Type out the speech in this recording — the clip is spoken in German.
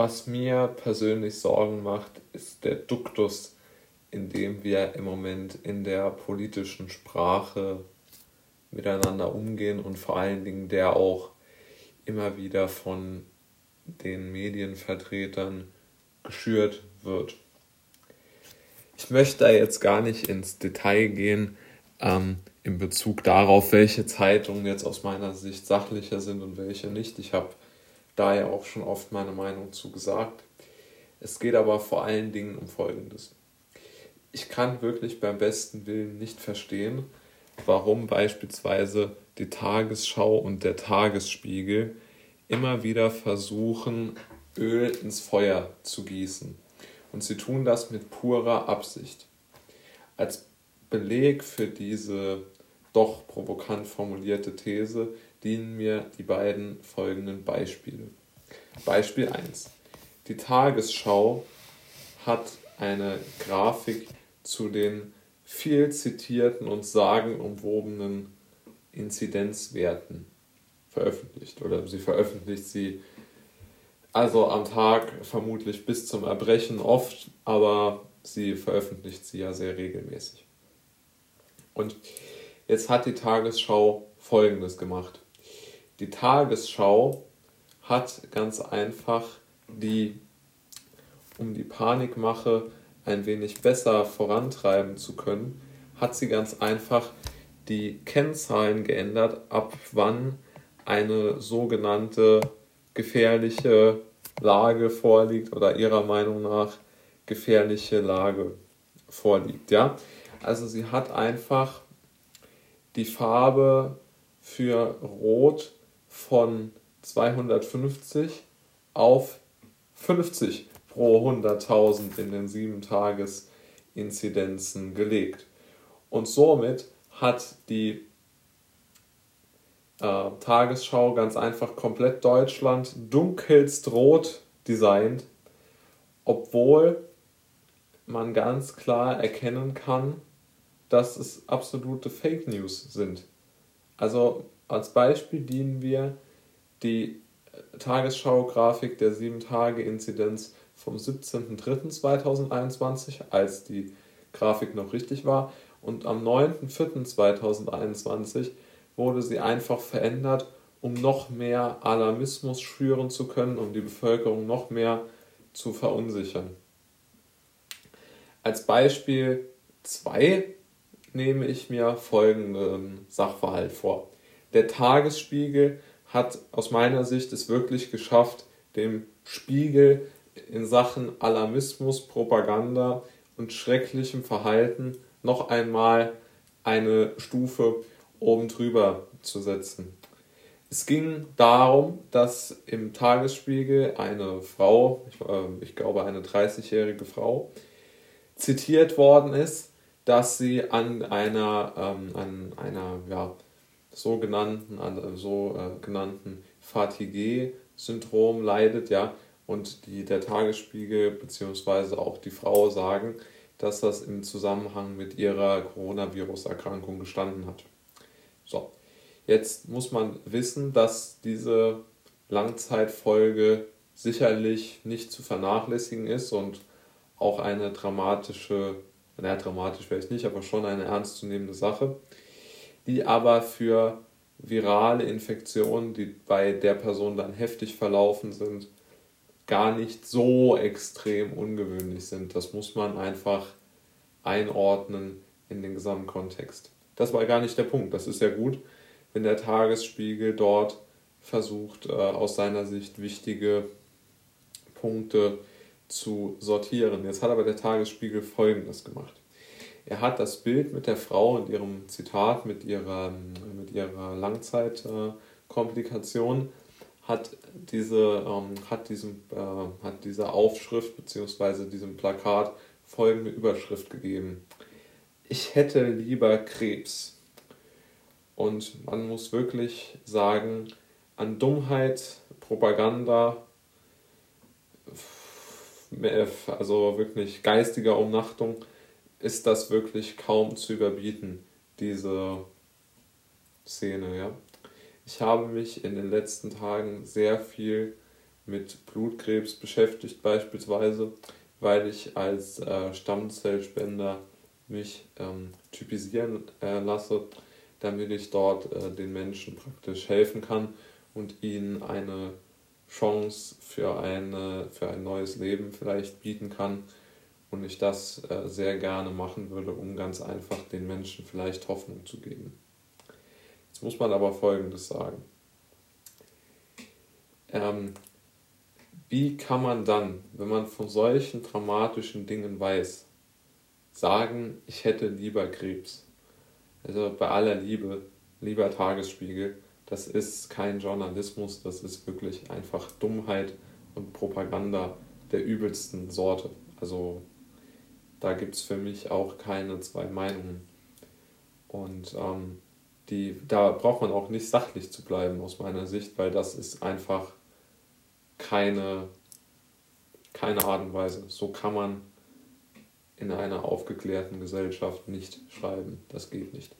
was mir persönlich Sorgen macht, ist der Duktus, in dem wir im Moment in der politischen Sprache miteinander umgehen und vor allen Dingen der auch immer wieder von den Medienvertretern geschürt wird. Ich möchte da jetzt gar nicht ins Detail gehen ähm, in Bezug darauf, welche Zeitungen jetzt aus meiner Sicht sachlicher sind und welche nicht. Ich habe da ja auch schon oft meine Meinung zu gesagt. Es geht aber vor allen Dingen um Folgendes. Ich kann wirklich beim besten Willen nicht verstehen, warum beispielsweise die Tagesschau und der Tagesspiegel immer wieder versuchen, Öl ins Feuer zu gießen. Und sie tun das mit purer Absicht. Als Beleg für diese doch provokant formulierte These dienen mir die beiden folgenden Beispiele. Beispiel 1. Die Tagesschau hat eine Grafik zu den viel zitierten und sagenumwobenen Inzidenzwerten veröffentlicht. Oder sie veröffentlicht sie also am Tag vermutlich bis zum Erbrechen oft, aber sie veröffentlicht sie ja sehr regelmäßig. Und jetzt hat die Tagesschau Folgendes gemacht. Die Tagesschau hat ganz einfach die, um die Panikmache ein wenig besser vorantreiben zu können, hat sie ganz einfach die Kennzahlen geändert, ab wann eine sogenannte gefährliche Lage vorliegt oder ihrer Meinung nach gefährliche Lage vorliegt. Ja? Also sie hat einfach die Farbe für Rot von 250 auf 50 pro 100.000 in den 7-Tages-Inzidenzen gelegt. Und somit hat die äh, Tagesschau ganz einfach komplett Deutschland dunkelst rot designt, obwohl man ganz klar erkennen kann, dass es absolute Fake News sind. Also als Beispiel dienen wir die Tagesschau-Grafik der 7-Tage-Inzidenz vom 17.03.2021, als die Grafik noch richtig war, und am 9.04.2021 wurde sie einfach verändert, um noch mehr Alarmismus schüren zu können, um die Bevölkerung noch mehr zu verunsichern. Als Beispiel 2 nehme ich mir folgenden Sachverhalt vor. Der Tagesspiegel hat aus meiner Sicht es wirklich geschafft, dem Spiegel in Sachen Alarmismus, Propaganda und schrecklichem Verhalten noch einmal eine Stufe oben drüber zu setzen. Es ging darum, dass im Tagesspiegel eine Frau, ich, äh, ich glaube eine 30-jährige Frau, zitiert worden ist, dass sie an einer, ähm, an einer ja, sogenannten, an, so äh, genannten Fatigue-Syndrom leidet, ja, und die, der Tagesspiegel bzw. auch die Frau sagen, dass das im Zusammenhang mit ihrer Coronavirus-Erkrankung gestanden hat. So, jetzt muss man wissen, dass diese Langzeitfolge sicherlich nicht zu vernachlässigen ist und auch eine dramatische, naja, dramatisch vielleicht nicht, aber schon eine ernstzunehmende Sache, die aber für virale Infektionen, die bei der Person dann heftig verlaufen sind, gar nicht so extrem ungewöhnlich sind. Das muss man einfach einordnen in den Gesamtkontext. Das war gar nicht der Punkt. Das ist ja gut, wenn der Tagesspiegel dort versucht, äh, aus seiner Sicht wichtige Punkte zu sortieren. Jetzt hat aber der Tagesspiegel Folgendes gemacht. Er hat das Bild mit der Frau und ihrem Zitat, mit ihrer, mit ihrer Langzeitkomplikation, hat diese, ähm, hat, diesem, äh, hat dieser Aufschrift bzw. diesem Plakat folgende Überschrift gegeben ich hätte lieber Krebs. Und man muss wirklich sagen, an Dummheit, Propaganda, also wirklich geistiger Umnachtung, ist das wirklich kaum zu überbieten, diese Szene. Ja? Ich habe mich in den letzten Tagen sehr viel mit Blutkrebs beschäftigt beispielsweise, weil ich als äh, Stammzellspender mich ähm, typisieren äh, lasse, damit ich dort äh, den Menschen praktisch helfen kann und ihnen eine Chance für, eine, für ein neues Leben vielleicht bieten kann und ich das äh, sehr gerne machen würde, um ganz einfach den Menschen vielleicht Hoffnung zu geben. Jetzt muss man aber Folgendes sagen. Ähm, wie kann man dann, wenn man von solchen dramatischen Dingen weiß, sagen, ich hätte lieber Krebs? Also bei aller Liebe, lieber Tagesspiegel, das ist kein Journalismus, das ist wirklich einfach Dummheit und Propaganda der übelsten Sorte. Also da gibt es für mich auch keine zwei Meinungen. Und ähm, die, da braucht man auch nicht sachlich zu bleiben aus meiner Sicht, weil das ist einfach keine, keine Art und Weise. So kann man in einer aufgeklärten Gesellschaft nicht schreiben. Das geht nicht.